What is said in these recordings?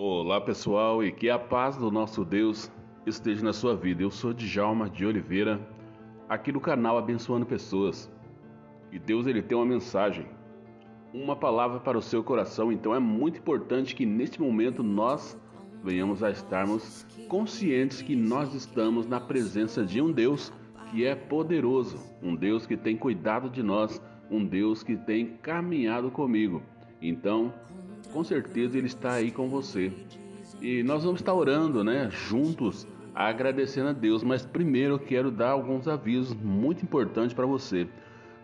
Olá pessoal e que a paz do nosso Deus esteja na sua vida. Eu sou Djalma de Oliveira, aqui no canal Abençoando Pessoas. E Deus ele tem uma mensagem, uma palavra para o seu coração. Então é muito importante que neste momento nós venhamos a estarmos conscientes que nós estamos na presença de um Deus que é poderoso, um Deus que tem cuidado de nós, um Deus que tem caminhado comigo. Então, com certeza ele está aí com você. E nós vamos estar orando, né, juntos, agradecendo a Deus, mas primeiro eu quero dar alguns avisos muito importantes para você.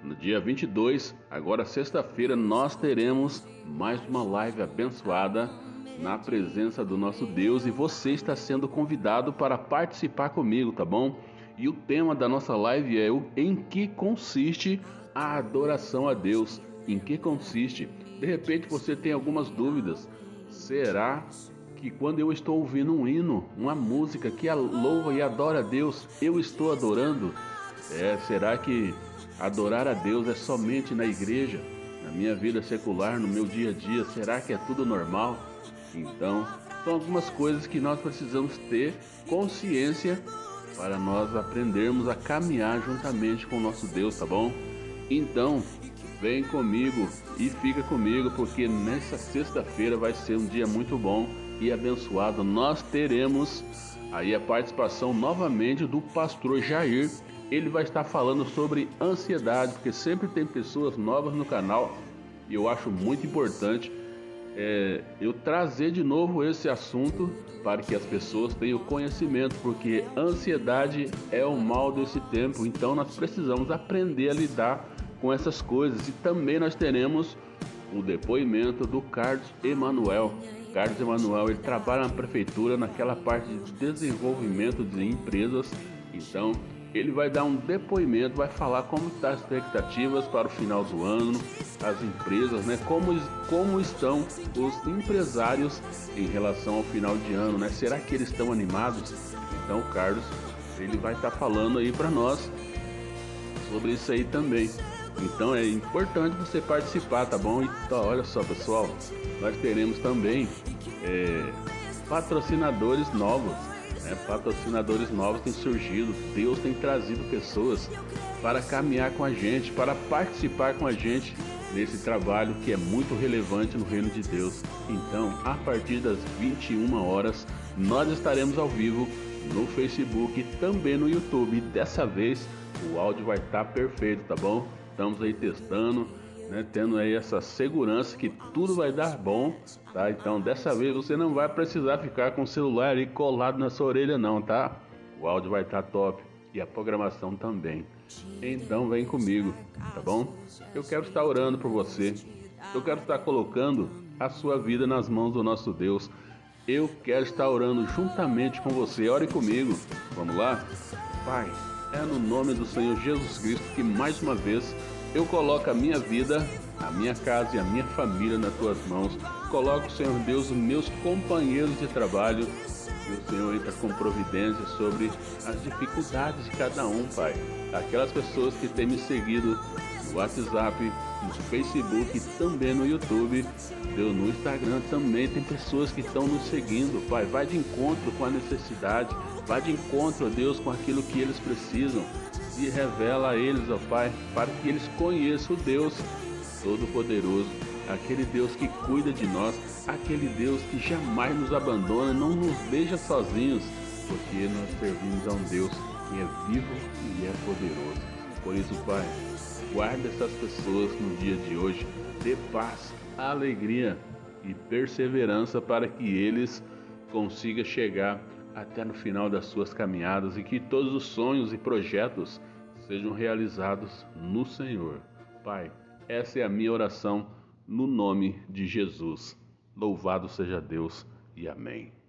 No dia 22, agora sexta-feira, nós teremos mais uma live abençoada na presença do nosso Deus e você está sendo convidado para participar comigo, tá bom? E o tema da nossa live é o em que consiste a adoração a Deus. Em que consiste? De repente você tem algumas dúvidas. Será que quando eu estou ouvindo um hino, uma música que louva e adora a Deus, eu estou adorando? É, será que adorar a Deus é somente na igreja, na minha vida secular, no meu dia a dia? Será que é tudo normal? Então, são algumas coisas que nós precisamos ter consciência para nós aprendermos a caminhar juntamente com o nosso Deus, tá bom? Então, Vem comigo e fica comigo, porque nessa sexta-feira vai ser um dia muito bom e abençoado. Nós teremos aí a participação novamente do pastor Jair. Ele vai estar falando sobre ansiedade, porque sempre tem pessoas novas no canal e eu acho muito importante é, eu trazer de novo esse assunto para que as pessoas tenham conhecimento, porque ansiedade é o mal desse tempo, então nós precisamos aprender a lidar com essas coisas. E também nós teremos o depoimento do Carlos Emanuel. Carlos Emanuel ele trabalha na prefeitura naquela parte de desenvolvimento de empresas. Então ele vai dar um depoimento, vai falar como estão tá as expectativas para o final do ano, as empresas, né? Como, como estão os empresários em relação ao final de ano, né? Será que eles estão animados? Então o Carlos ele vai estar tá falando aí para nós sobre isso aí também. Então é importante você participar, tá bom? Então, olha só, pessoal, nós teremos também é, patrocinadores novos. Né? Patrocinadores novos têm surgido. Deus tem trazido pessoas para caminhar com a gente, para participar com a gente nesse trabalho que é muito relevante no reino de Deus. Então, a partir das 21 horas, nós estaremos ao vivo no Facebook e também no YouTube. Dessa vez, o áudio vai estar perfeito, tá bom? Estamos aí testando, né, tendo aí essa segurança que tudo vai dar bom, tá? Então dessa vez você não vai precisar ficar com o celular aí colado na sua orelha não, tá? O áudio vai estar top e a programação também. Então vem comigo, tá bom? Eu quero estar orando por você. Eu quero estar colocando a sua vida nas mãos do nosso Deus. Eu quero estar orando juntamente com você. Ore comigo. Vamos lá? Pai, é no nome do Senhor Jesus Cristo que mais uma vez eu coloco a minha vida, a minha casa e a minha família nas tuas mãos. Coloco, Senhor Deus, os meus companheiros de trabalho e o Senhor entra com providência sobre as dificuldades de cada um, Pai. Aquelas pessoas que têm me seguido WhatsApp, no Facebook e também no YouTube, Deus, no Instagram também tem pessoas que estão nos seguindo, Pai. Vai de encontro com a necessidade Vá de encontro, a Deus, com aquilo que eles precisam. Se revela a eles, ó Pai, para que eles conheçam o Deus Todo-Poderoso, aquele Deus que cuida de nós, aquele Deus que jamais nos abandona, não nos deixa sozinhos, porque nós servimos a um Deus que é vivo e é poderoso. Por isso, Pai, guarda essas pessoas no dia de hoje, dê paz, alegria e perseverança para que eles consigam chegar até no final das suas caminhadas e que todos os sonhos e projetos sejam realizados no Senhor. Pai, essa é a minha oração no nome de Jesus. Louvado seja Deus e amém.